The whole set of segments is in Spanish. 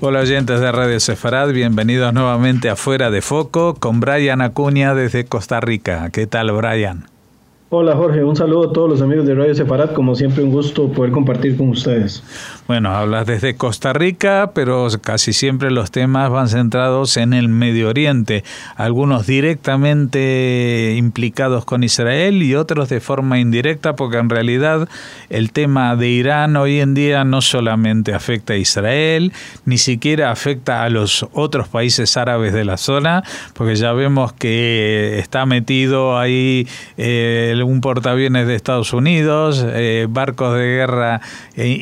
Hola oyentes de Radio Sefarad, bienvenidos nuevamente a Fuera de Foco con Brian Acuña desde Costa Rica. ¿Qué tal Brian? Hola Jorge, un saludo a todos los amigos de Radio Separat, como siempre un gusto poder compartir con ustedes. Bueno, hablas desde Costa Rica, pero casi siempre los temas van centrados en el Medio Oriente, algunos directamente implicados con Israel y otros de forma indirecta, porque en realidad el tema de Irán hoy en día no solamente afecta a Israel, ni siquiera afecta a los otros países árabes de la zona, porque ya vemos que está metido ahí eh, un portaaviones de Estados Unidos, eh, barcos de guerra eh,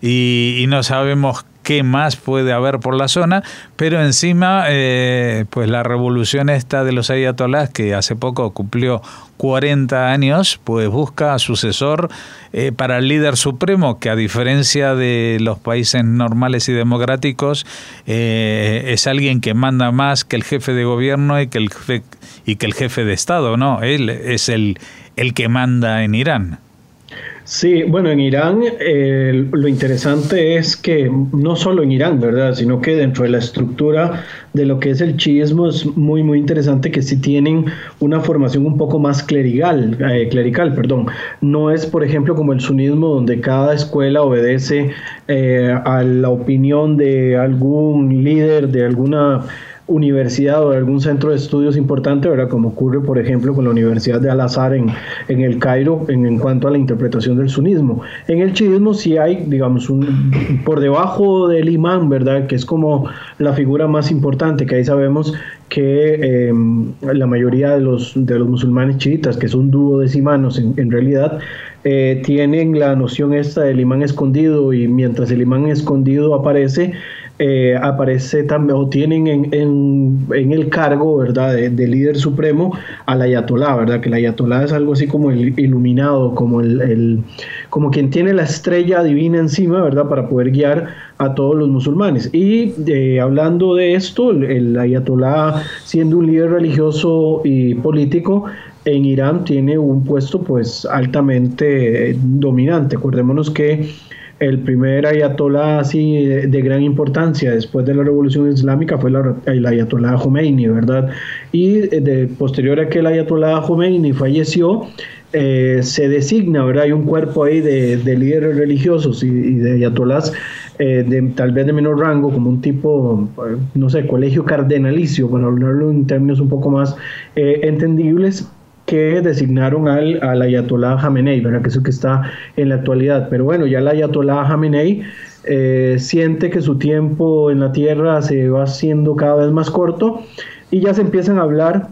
y, no sabemos qué más puede haber por la zona, pero encima, eh, pues la revolución esta de los ayatolás, que hace poco cumplió 40 años, pues busca sucesor eh, para el líder supremo, que a diferencia de los países normales y democráticos, eh, es alguien que manda más que el jefe de gobierno y que el jefe, y que el jefe de Estado, ¿no? Él es el, el que manda en Irán. Sí, bueno, en Irán lo interesante es que no solo en Irán, ¿verdad? Sino que dentro de la estructura de lo que es el chiismo es muy, muy interesante que sí tienen una formación un poco más clerical, eh, clerical, perdón. No es, por ejemplo, como el sunismo donde cada escuela obedece eh, a la opinión de algún líder, de alguna universidad o de algún centro de estudios importante, ¿verdad? Como ocurre, por ejemplo, con la Universidad de Al-Azhar en, en, el Cairo en, cuanto a la interpretación del sunismo. En el chiismo sí hay, digamos, un, por debajo del imán, ¿verdad? Que es como la figura más importante, que ahí sabemos que em, la mayoría de los, de los musulmanes chiitas, que son duodecimanos en, en realidad, eh, tienen la noción esta del imán escondido y mientras el imán escondido aparece, eh, aparece también o tienen en, en, el cargo verdad de, líder supremo al ayatolá verdad que el ayatolá es algo así como el iluminado como el, como quien tiene la estrella divina encima verdad para poder guiar a todos los musulmanes. Y eh, hablando de esto el ayatolá siendo un líder religioso y político en Irán tiene un puesto pues altamente dominante. Acordémonos que el primer ayatolá así de, gran importancia después de la revolución islámica fue el ayatolá Khomeini, ¿verdad? Y eh, de, posterior a que el ayatolá Khomeini falleció, eh, se designa, ¿verdad? Hay un cuerpo ahí de, líderes religiosos y, de ayatolás eh, de, tal vez de menor rango, como un tipo, no sé, colegio cardenalicio, para hablarlo en términos un poco más entendibles, que designaron al, al Ayatollah Jamenei, ¿verdad? que es el que está en la actualidad. Pero bueno, ya el Ayatollah Jamenei eh, siente que su tiempo en la tierra se va haciendo cada vez más corto y ya se empiezan a hablar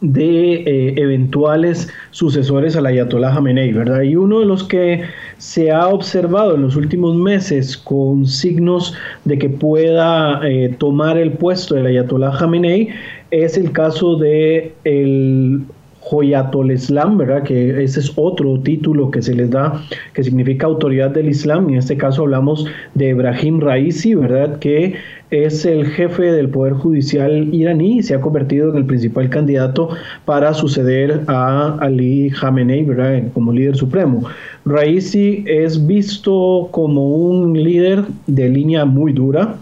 de eh, eventuales sucesores al Ayatollah Jamenei, ¿verdad? Y uno de los que se ha observado en los últimos meses con signos de que pueda eh, tomar el puesto del Ayatollah Jamenei es el caso de el Joyatol Islam, ¿verdad? Que ese es otro título que se les da, que significa autoridad del Islam. En este caso hablamos de Ibrahim Raisi, ¿verdad? Que es el jefe del Poder Judicial iraní y se ha convertido en el principal candidato para suceder a Ali Khamenei, ¿verdad? Como líder supremo. Raisi es visto como un líder de línea muy dura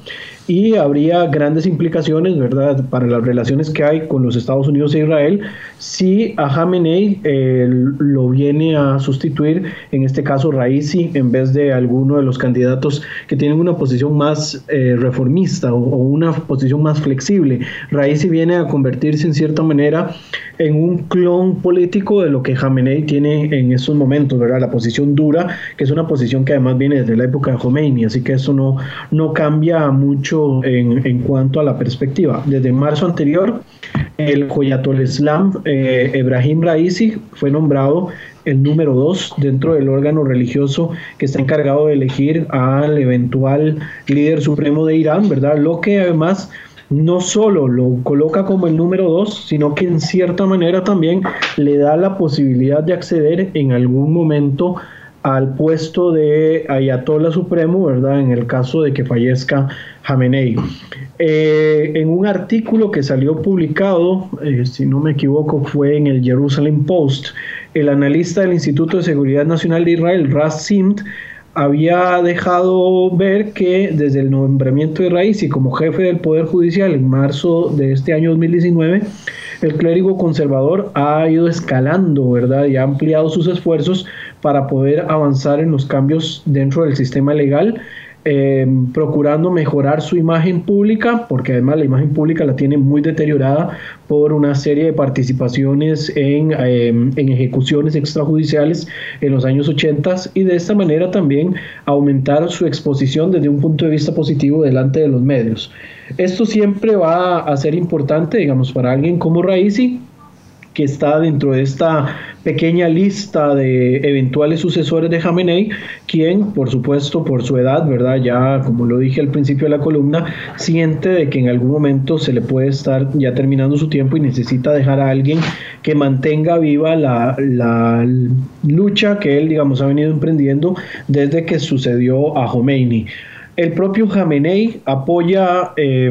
y habría grandes implicaciones, ¿verdad?, para las relaciones que hay con los Estados Unidos e Israel si a Jamenei eh, lo viene a sustituir, en este caso Raisi, en vez de alguno de los candidatos que tienen una posición más eh, reformista o, una posición más flexible. Raisi viene a convertirse en cierta manera en un clon político de lo que Jamenei tiene en estos momentos, ¿verdad? La posición dura, que es una posición que además viene desde la época de Khomeini, así que eso no, no cambia mucho en, cuanto a la perspectiva. Desde marzo anterior, el Joyatol Islam, eh, Ibrahim Raisi, fue nombrado el número dos dentro del órgano religioso que está encargado de elegir al eventual líder supremo de Irán, ¿verdad? Lo que además no solo lo coloca como el número dos, sino que en cierta manera también le da la posibilidad de acceder en algún momento al puesto de Ayatollah Supremo, ¿verdad? En el caso de que fallezca Jamenei. Eh, en un artículo que salió publicado, eh, si no me equivoco, fue en el Jerusalem Post, el analista del Instituto de Seguridad Nacional de Israel, Raz Simt, había dejado ver que desde el nombramiento de Raisi como jefe del Poder Judicial en marzo de este año 2019, el clérigo conservador ha ido escalando, ¿verdad? Y ha ampliado sus esfuerzos para poder avanzar en los cambios dentro del sistema legal eh, procurando mejorar su imagen pública, porque además la imagen pública la tiene muy deteriorada por una serie de participaciones en, eh, en ejecuciones extrajudiciales en los años 80 y de esta manera también aumentar su exposición desde un punto de vista positivo delante de los medios. Esto siempre va a ser importante, digamos, para alguien como Raisi, que está dentro de esta pequeña lista de eventuales sucesores de Jamenei, quien, por supuesto, por su edad, ¿verdad? Ya, como lo dije al principio de la columna, siente de que en algún momento se le puede estar ya terminando su tiempo y necesita dejar a alguien que mantenga viva la, la lucha que él, digamos, ha venido emprendiendo desde que sucedió a Khomeini. El propio Jamenei apoya eh,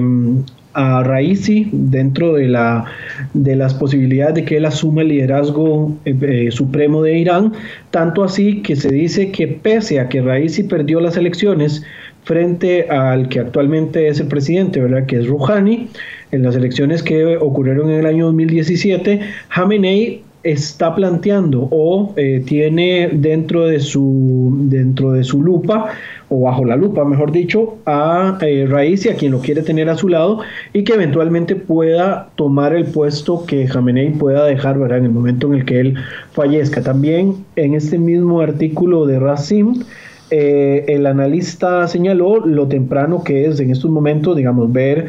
a Raisi dentro de, la, de las posibilidades de que él asuma el liderazgo eh, eh, supremo de Irán, tanto así que se dice que pese a que Raisi perdió las elecciones frente al que actualmente es el presidente, ¿verdad? que es Rouhani, en las elecciones que ocurrieron en el año 2017, Khamenei está planteando o eh, tiene dentro de su dentro de su lupa o bajo la lupa, mejor dicho, a eh, Raisi, a quien lo quiere tener a su lado y que eventualmente pueda tomar el puesto que Jamenei pueda dejar ¿verdad? en el momento en el que él fallezca. También en este mismo artículo de Racim, eh, el analista señaló lo temprano que es en estos momentos, digamos, ver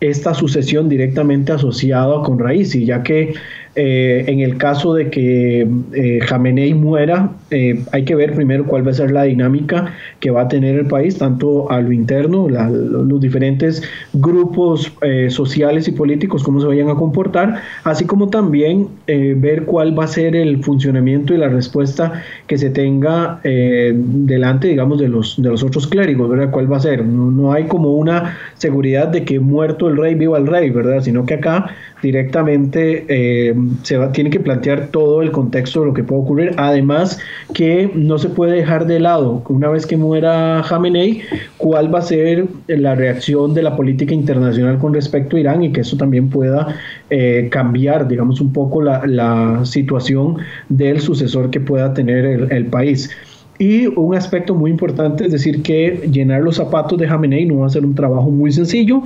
esta sucesión directamente asociada con Raisi, ya que eh, en el caso de que eh, Jamenei muera, eh, hay que ver primero cuál va a ser la dinámica que va a tener el país, tanto a lo interno, los diferentes grupos sociales y políticos, cómo se vayan a comportar, así como también ver cuál va a ser el funcionamiento y la respuesta que se tenga delante, digamos, de los, de los otros clérigos, ¿verdad? ¿Cuál va a ser? No, no hay como una seguridad de que muerto el rey, viva el rey, ¿verdad? Sino que acá directamente eh, se tiene que plantear todo el contexto de lo que puede ocurrir. Además, que no se puede dejar de lado, una vez que muera Jamenei, cuál va a ser la reacción de la política internacional con respecto a Irán y que eso también pueda eh, cambiar, digamos, un poco la, situación del sucesor que pueda tener el, el país. Y un aspecto muy importante es decir que llenar los zapatos de Jamenei no va a ser un trabajo muy sencillo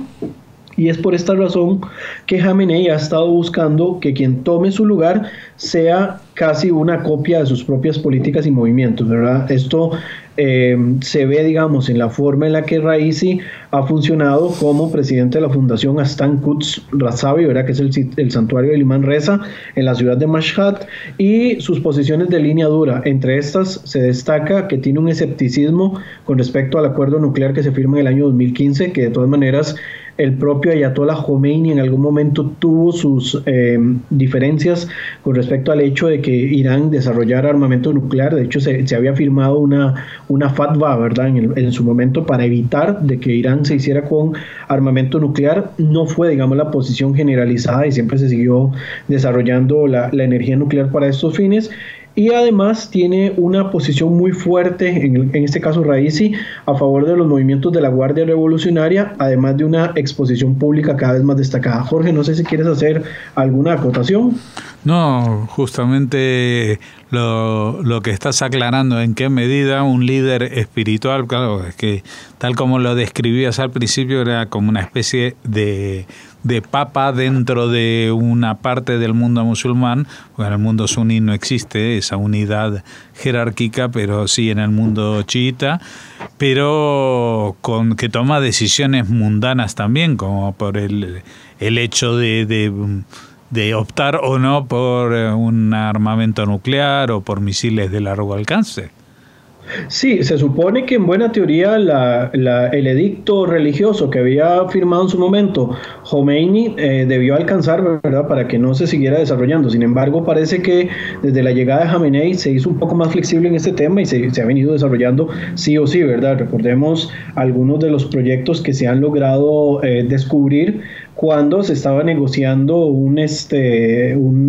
y es por esta razón que Jamenei ha estado buscando que quien tome su lugar sea casi una copia de sus propias políticas y movimientos, ¿verdad? Esto eh, se ve, digamos, en la forma en la que Raisi ha funcionado como presidente de la Fundación Astan Quds Razavi, ¿verdad? que es el, el, santuario del imán Reza en la ciudad de Mashhad, y sus posiciones de línea dura. Entre estas se destaca que tiene un escepticismo con respecto al acuerdo nuclear que se firma en el año 2015, que de todas maneras el propio Ayatollah Khomeini en algún momento tuvo sus eh, diferencias con respecto al hecho de que Irán desarrollara armamento nuclear. De hecho, se, había firmado una, una fatwa, ¿verdad?, en, su momento para evitar de que Irán se hiciera con armamento nuclear. No fue, digamos, la posición generalizada y siempre se siguió desarrollando la, la energía nuclear para estos fines y además tiene una posición muy fuerte, en, en, este caso Raisi, a favor de los movimientos de la Guardia Revolucionaria, además de una exposición pública cada vez más destacada. Jorge, no sé si quieres hacer alguna acotación. No, justamente lo, lo, que estás aclarando, en qué medida un líder espiritual, claro, es que tal como lo describías al principio, era como una especie de, de papa dentro de una parte del mundo musulmán, porque en el mundo suní no existe esa unidad jerárquica, pero sí en el mundo chiita, pero con que toma decisiones mundanas también, como por el, el hecho de, de optar o no por eh, un armamento nuclear o por misiles de largo alcance. Sí, se supone que en buena teoría el edicto religioso que había firmado en su momento Khomeini eh, debió alcanzar, ¿verdad?, para que no se siguiera desarrollando. Sin embargo, parece que desde la llegada de Khamenei se hizo un poco más flexible en este tema y se, ha venido desarrollando sí o sí, ¿verdad? Recordemos algunos de los proyectos que se han logrado eh, descubrir cuando se estaba negociando un, este, un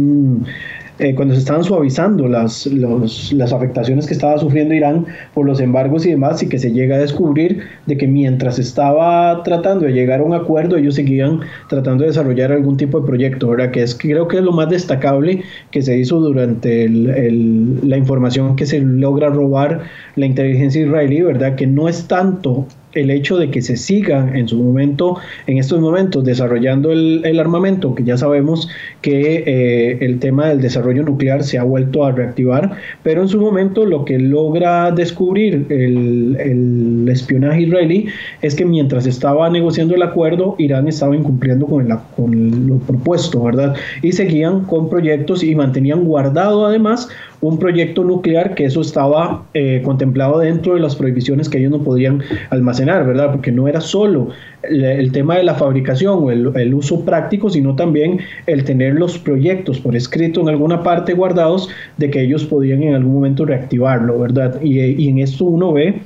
eh, cuando se estaban suavizando las, las afectaciones que estaba sufriendo Irán por los embargos y demás, y que se llega a descubrir de que mientras estaba tratando de llegar a un acuerdo, ellos seguían tratando de desarrollar algún tipo de proyecto, ¿verdad? Que es creo que es lo más destacable que se hizo durante la información que se logra robar la inteligencia israelí, ¿verdad? Que no es tanto el hecho de que se siga en su momento, en estos momentos, desarrollando el, armamento, que ya sabemos que eh, el tema del desarrollo nuclear se ha vuelto a reactivar, pero en su momento lo que logra descubrir el, el espionaje israelí es que mientras estaba negociando el acuerdo, Irán estaba incumpliendo con, el, con lo propuesto, ¿verdad? Y seguían con proyectos y mantenían guardado además un proyecto nuclear que eso estaba eh, contemplado dentro de las prohibiciones que ellos no podían almacenar, ¿verdad? Porque no era solo el, tema de la fabricación o el, uso práctico, sino también el tener los proyectos por escrito en alguna parte guardados de que ellos podían en algún momento reactivarlo, ¿verdad? Y, en esto uno ve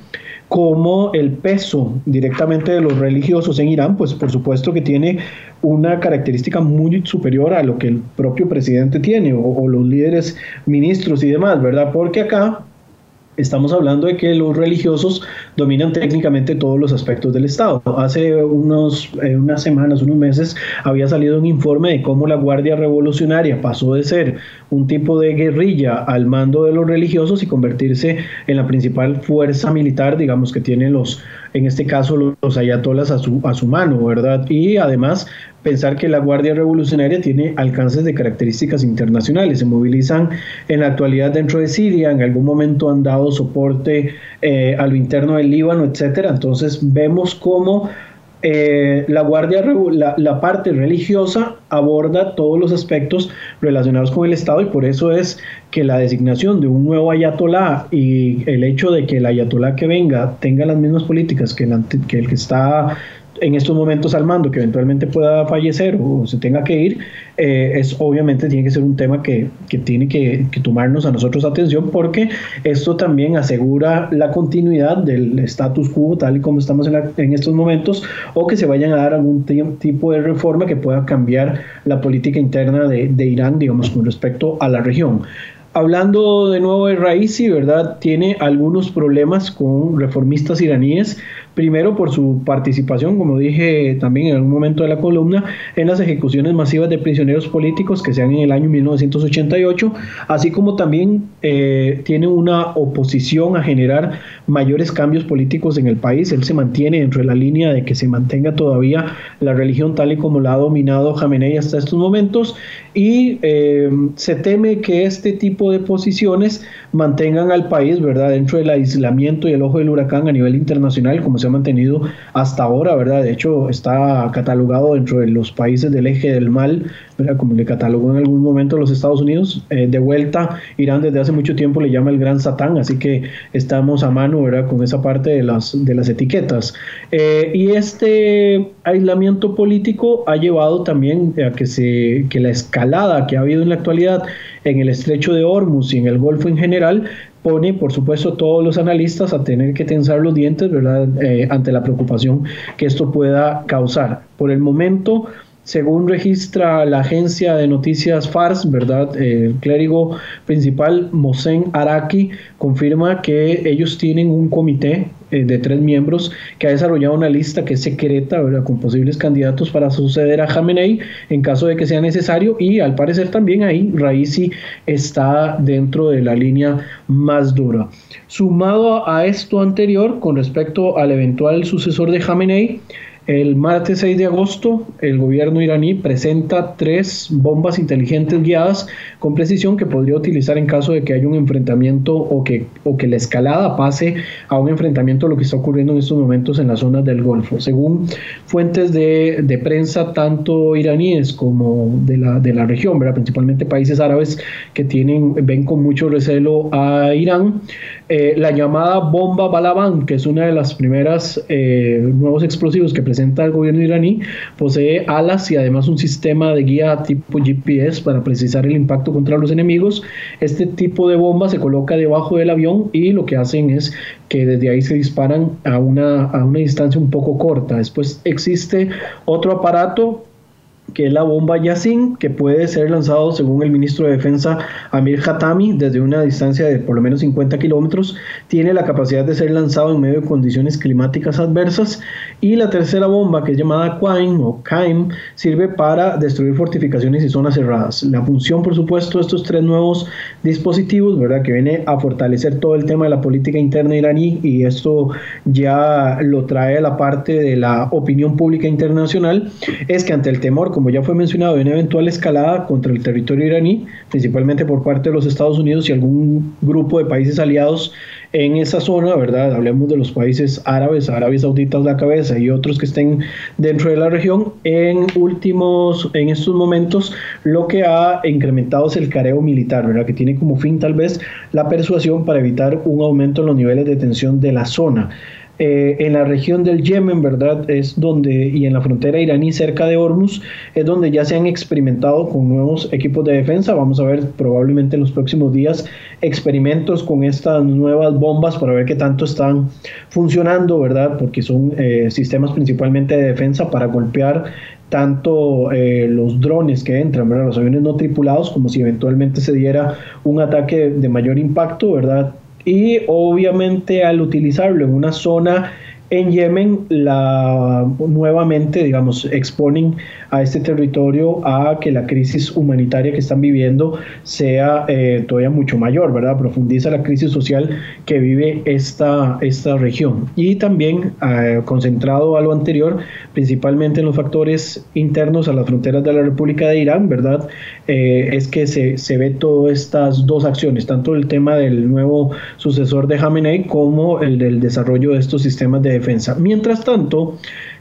como el peso directamente de los religiosos en Irán, pues por supuesto que tiene una característica muy superior a lo que el propio presidente tiene o, o los líderes ministros y demás, ¿verdad? Porque acá Estamos hablando de que los religiosos dominan técnicamente todos los aspectos del Estado. Hace unos, eh, unas semanas, unos meses, había salido un informe de cómo la Guardia Revolucionaria pasó de ser un tipo de guerrilla al mando de los religiosos y convertirse en la principal fuerza militar, digamos, que tienen los, en este caso, los ayatolas a su, a su mano, ¿verdad? Y además pensar que la Guardia Revolucionaria tiene alcances de características internacionales. Se movilizan en la actualidad dentro de Siria, en algún momento han dado soporte eh, a lo interno del Líbano, etcétera. Entonces vemos cómo eh, la guardia la, la, parte religiosa aborda todos los aspectos relacionados con el Estado y por eso es que la designación de un nuevo ayatolá y el hecho de que el ayatolá que venga tenga las mismas políticas que que, el que está en estos momentos al mando que eventualmente pueda fallecer o se tenga que ir, eh, es obviamente tiene que ser un tema que, tiene que, tomarnos a nosotros atención porque esto también asegura la continuidad del status quo tal y como estamos en, estos momentos o que se vayan a dar algún tipo de reforma que pueda cambiar la política interna de, de Irán, digamos, con respecto a la región hablando de nuevo de Raisi, ¿verdad? Tiene algunos problemas con reformistas iraníes Primero por su participación, como dije también en algún momento de la columna, en las ejecuciones masivas de prisioneros políticos que se dan en el año 1988, así como también eh, tiene una oposición a generar mayores cambios políticos en el país. Él se mantiene dentro de la línea de que se mantenga todavía la religión tal y como la ha dominado Jamenei hasta estos momentos y eh, se teme que este tipo de posiciones mantengan al país, ¿verdad?, dentro del aislamiento y el ojo del huracán a nivel internacional, como se ha mantenido hasta ahora, ¿verdad? De hecho, está catalogado dentro de los países del eje del mal, Como le catalogó en algún momento los Estados Unidos. Eh, de vuelta, Irán desde hace mucho tiempo le llama el gran satán, así que estamos a mano, ¿verdad?, con esa parte de las, de las etiquetas. Eh, y este aislamiento político ha llevado también a que, se, que la escalada que ha habido en la actualidad en el estrecho de Hormuz y en el Golfo en general, pone, por supuesto, todos los analistas a tener que tensar los dientes, ¿verdad?, eh, ante la preocupación que esto pueda causar. Por el momento, según registra la agencia de noticias FARS, ¿verdad? El clérigo principal, Mohsen Araki, confirma que ellos tienen un comité eh, de tres miembros que ha desarrollado una lista que es secreta, ¿verdad? Con posibles candidatos para suceder a Jamenei en caso de que sea necesario y al parecer también ahí Raisi está dentro de la línea más dura. Sumado a esto anterior, con respecto al eventual sucesor de Jamenei, el martes 6 de agosto, el gobierno iraní presenta tres bombas inteligentes guiadas con precisión que podría utilizar en caso de que haya un enfrentamiento o que, o que la escalada pase a un enfrentamiento lo que está ocurriendo en estos momentos en las zonas del Golfo. Según fuentes de, de prensa, tanto iraníes como de la, de la región, ¿verdad? principalmente países árabes que tienen, ven con mucho recelo a Irán, eh, la llamada bomba Balaban, que es una de las primeras eh, nuevos explosivos que presenta el gobierno iraní, posee alas y además un sistema de guía tipo GPS para precisar el impacto contra los enemigos. Este tipo de bomba se coloca debajo del avión y lo que hacen es que desde ahí se disparan a una, a una distancia un poco corta. Después existe otro aparato que es la bomba Yassin, que puede ser lanzado, según el ministro de Defensa Amir Hatami, desde una distancia de por lo menos 50 kilómetros. Tiene la capacidad de ser lanzado en medio de condiciones climáticas adversas. Y la tercera bomba, que es llamada Quaim o Kaim, sirve para destruir fortificaciones y zonas cerradas. La función, por supuesto, de estos tres nuevos dispositivos, ¿verdad? que viene a fortalecer todo el tema de la política interna iraní, y esto ya lo trae a la parte de la opinión pública internacional, es que ante el temor, como ya fue mencionado, de una eventual escalada contra el territorio iraní, principalmente por parte de los Estados Unidos y algún grupo de países aliados en esa zona, ¿verdad? Hablemos de los países árabes, Arabia Saudita la cabeza y otros que estén dentro de la región. En últimos, en estos momentos, lo que ha incrementado es el careo militar, ¿verdad? Que tiene como fin tal vez la persuasión para evitar un aumento en los niveles de tensión de la zona. Eh, en la región del Yemen, ¿verdad? Es donde, y en la frontera iraní cerca de Hormuz, es donde ya se han experimentado con nuevos equipos de defensa. Vamos a ver probablemente en los próximos días experimentos con estas nuevas bombas para ver qué tanto están funcionando, ¿verdad? Porque son eh, sistemas principalmente de defensa para golpear tanto eh, los drones que entran, ¿verdad? los aviones no tripulados, como si eventualmente se diera un ataque de mayor impacto, ¿verdad? Y obviamente al utilizarlo en una zona en Yemen la, nuevamente, digamos, exponen a este territorio a que la crisis humanitaria que están viviendo sea eh, todavía mucho mayor, ¿verdad? Profundiza la crisis social que vive esta, esta región. Y también, eh, concentrado a lo anterior, principalmente en los factores internos a las fronteras de la República de Irán, ¿verdad? Eh, es que se, se ve todas estas dos acciones, tanto el tema del nuevo sucesor de Khamenei como el del desarrollo de estos sistemas de defensa. Mientras tanto,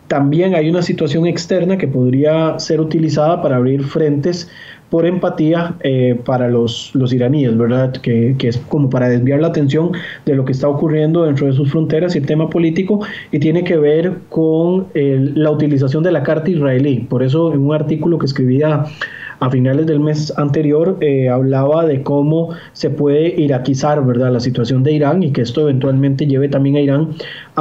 también hay una situación externa que podría ser utilizada para abrir frentes por empatía eh, para los, los iraníes, ¿verdad? Que, que, es como para desviar la atención de lo que está ocurriendo dentro de sus fronteras y el tema político, y tiene que ver con la utilización de la carta israelí. Por eso, en un artículo que escribía a finales del mes anterior eh, hablaba de cómo se puede iraquizar ¿verdad? la situación de Irán y que esto eventualmente lleve también a Irán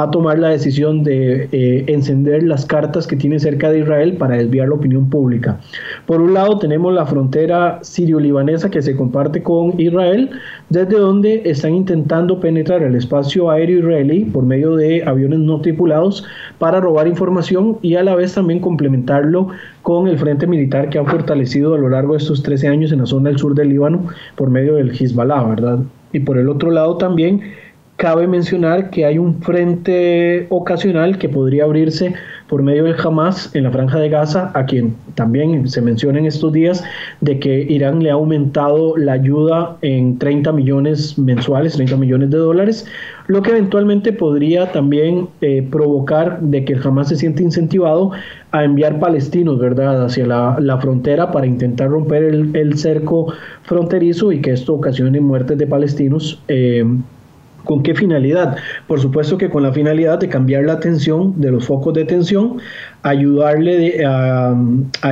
a tomar la decisión de eh, encender las cartas que tiene cerca de Israel para desviar la opinión pública. Por un lado tenemos la frontera sirio-libanesa que se comparte con Israel, desde donde están intentando penetrar el espacio aéreo israelí por medio de aviones no tripulados para robar información y a la vez también complementarlo con el frente militar que ha fortalecido a lo largo de estos 13 años en la zona del sur del Líbano por medio del Hezbollah, ¿verdad? Y por el otro lado también cabe mencionar que hay un frente ocasional que podría abrirse por medio del Hamas en la franja de Gaza, a quien también se menciona en estos días de que Irán le ha aumentado la ayuda en 30 millones mensuales, 30 millones de dólares, lo que eventualmente podría también eh, provocar de que el Hamas se siente incentivado a enviar palestinos, ¿verdad?, hacia la, frontera para intentar romper el, cerco fronterizo y que esto ocasione muertes de palestinos. Eh, ¿Con qué finalidad? Por supuesto que con la finalidad de cambiar la atención de los focos de tensión ayudarle a,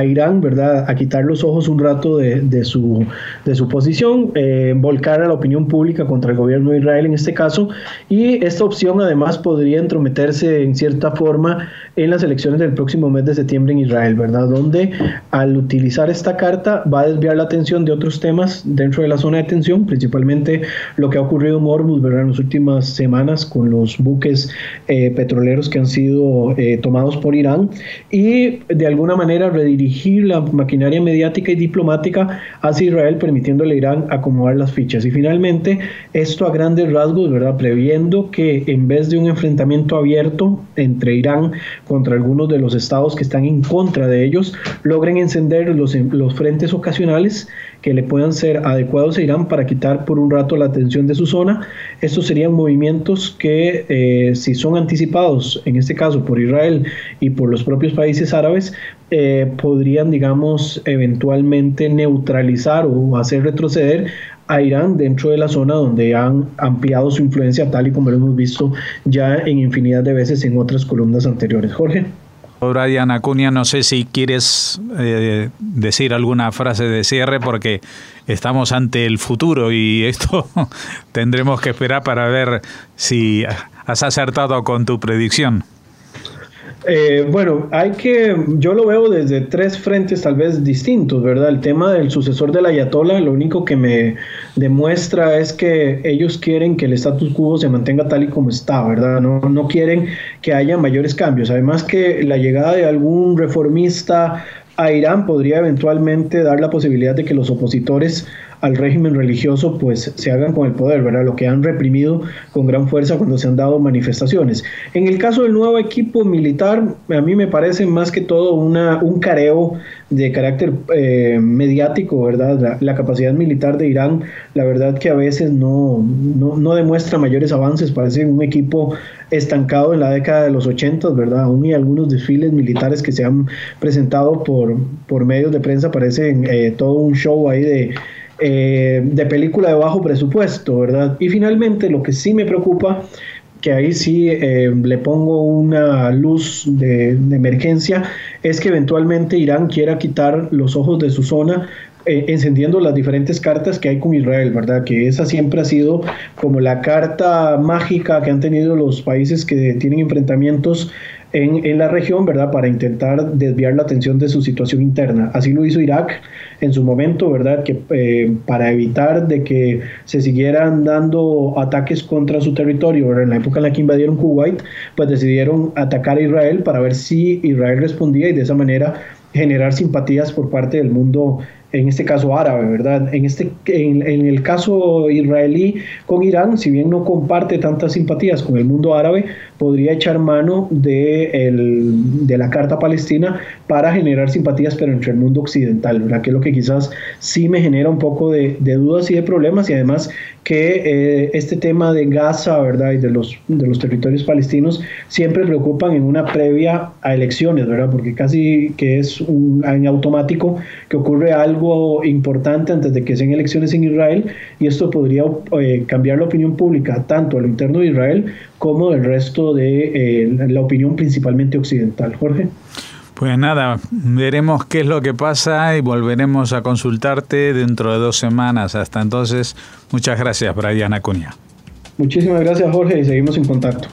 Irán, ¿verdad?, a quitar los ojos un rato de, su, de su posición, eh, volcar a la opinión pública contra el gobierno de Israel en este caso, y esta opción además podría entrometerse en cierta forma en las elecciones del próximo mes de septiembre en Israel, ¿verdad?, donde al utilizar esta carta va a desviar la atención de otros temas dentro de la zona de tensión, principalmente lo que ha ocurrido en Hormuz, ¿verdad?, en las últimas semanas con los buques eh, petroleros que han sido eh, tomados por Irán, y de alguna manera redirigir la maquinaria mediática y diplomática hacia Israel, permitiéndole a Irán acomodar las fichas. Y finalmente, esto a grandes rasgos, ¿verdad? Previendo que en vez de un enfrentamiento abierto entre Irán contra algunos de los estados que están en contra de ellos, logren encender los, los frentes ocasionales que le puedan ser adecuados a Irán para quitar por un rato la atención de su zona. Estos serían movimientos que, eh, si son anticipados, en este caso por Israel y por los propios países árabes, eh, podrían, digamos, eventualmente neutralizar o hacer retroceder a Irán dentro de la zona donde han ampliado su influencia, tal y como lo hemos visto ya en infinidad de veces en otras columnas anteriores. Jorge. Brian Acuña, no sé si quieres eh, decir alguna frase de cierre porque estamos ante el futuro y esto tendremos que esperar para ver si has acertado con tu predicción. Eh, bueno, hay que, yo lo veo desde tres frentes tal vez distintos, ¿verdad? El tema del sucesor del Ayatollah, lo único que me demuestra es que ellos quieren que el status quo se mantenga tal y como está, ¿verdad? No, no quieren que haya mayores cambios. Además que la llegada de algún reformista a Irán podría eventualmente dar la posibilidad de que los opositores al régimen religioso pues se hagan con el poder, ¿verdad? Lo que han reprimido con gran fuerza cuando se han dado manifestaciones. En el caso del nuevo equipo militar, a mí me parece más que todo una, un careo de carácter eh, mediático, ¿verdad? La, capacidad militar de Irán, la verdad que a veces no, no, demuestra mayores avances, parece un equipo estancado en la década de los 80, ¿verdad? Aún y algunos desfiles militares que se han presentado por, por medios de prensa parecen eh, todo un show ahí de eh, de película de bajo presupuesto, ¿verdad? Y finalmente lo que sí me preocupa, que ahí sí eh, le pongo una luz de, emergencia, es que eventualmente Irán quiera quitar los ojos de su zona eh, encendiendo las diferentes cartas que hay con Israel, ¿verdad? Que esa siempre ha sido como la carta mágica que han tenido los países que tienen enfrentamientos en, en, la región, ¿verdad? Para intentar desviar la atención de su situación interna. Así lo hizo Irak en su momento, ¿verdad? Que eh, para evitar de que se siguieran dando ataques contra su territorio, en la época en la que invadieron Kuwait, pues decidieron atacar a Israel para ver si Israel respondía y de esa manera generar simpatías por parte del mundo en este caso árabe, ¿verdad? En, este, en, el caso israelí con Irán, si bien no comparte tantas simpatías con el mundo árabe, podría echar mano de, el, de la Carta Palestina para generar simpatías, pero entre el mundo occidental, ¿verdad? Que es lo que quizás sí me genera un poco de, de dudas y de problemas, y además que eh, este tema de Gaza, ¿verdad? Y de los, de los territorios palestinos siempre preocupan en una previa a elecciones, ¿verdad? Porque casi que es un, en automático que ocurre algo importante antes de que sean elecciones en Israel y esto podría eh, cambiar la opinión pública tanto a lo interno de Israel como del resto de eh, la opinión principalmente occidental. Jorge. Pues nada, veremos qué es lo que pasa y volveremos a consultarte dentro de dos semanas. Hasta entonces, muchas gracias, Brian Acuña. Muchísimas gracias, Jorge, y seguimos en contacto.